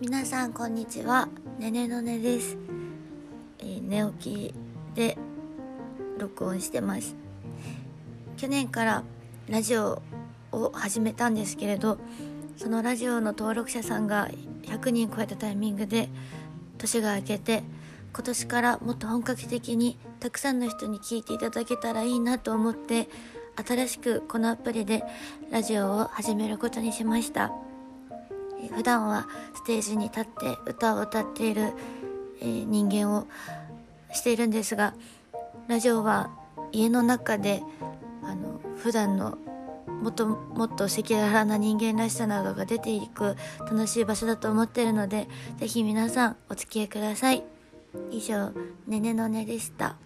皆さんこんにちは。ねねのねです、えー寝起きで録音してます。去年からラジオを始めたんですけれどそのラジオの登録者さんが100人超えたタイミングで年が明けて今年からもっと本格的にたくさんの人に聞いていただけたらいいなと思って新しくこのアプリでラジオを始めることにしました。普段はステージに立って歌を歌っている、えー人間をしているんですがラジオは家の中であの普段のもっともっと赤裸々な人間らしさなどが出ていく楽しい場所だと思っているのでぜひ皆さんお付き合いください。以上ねねのねでした。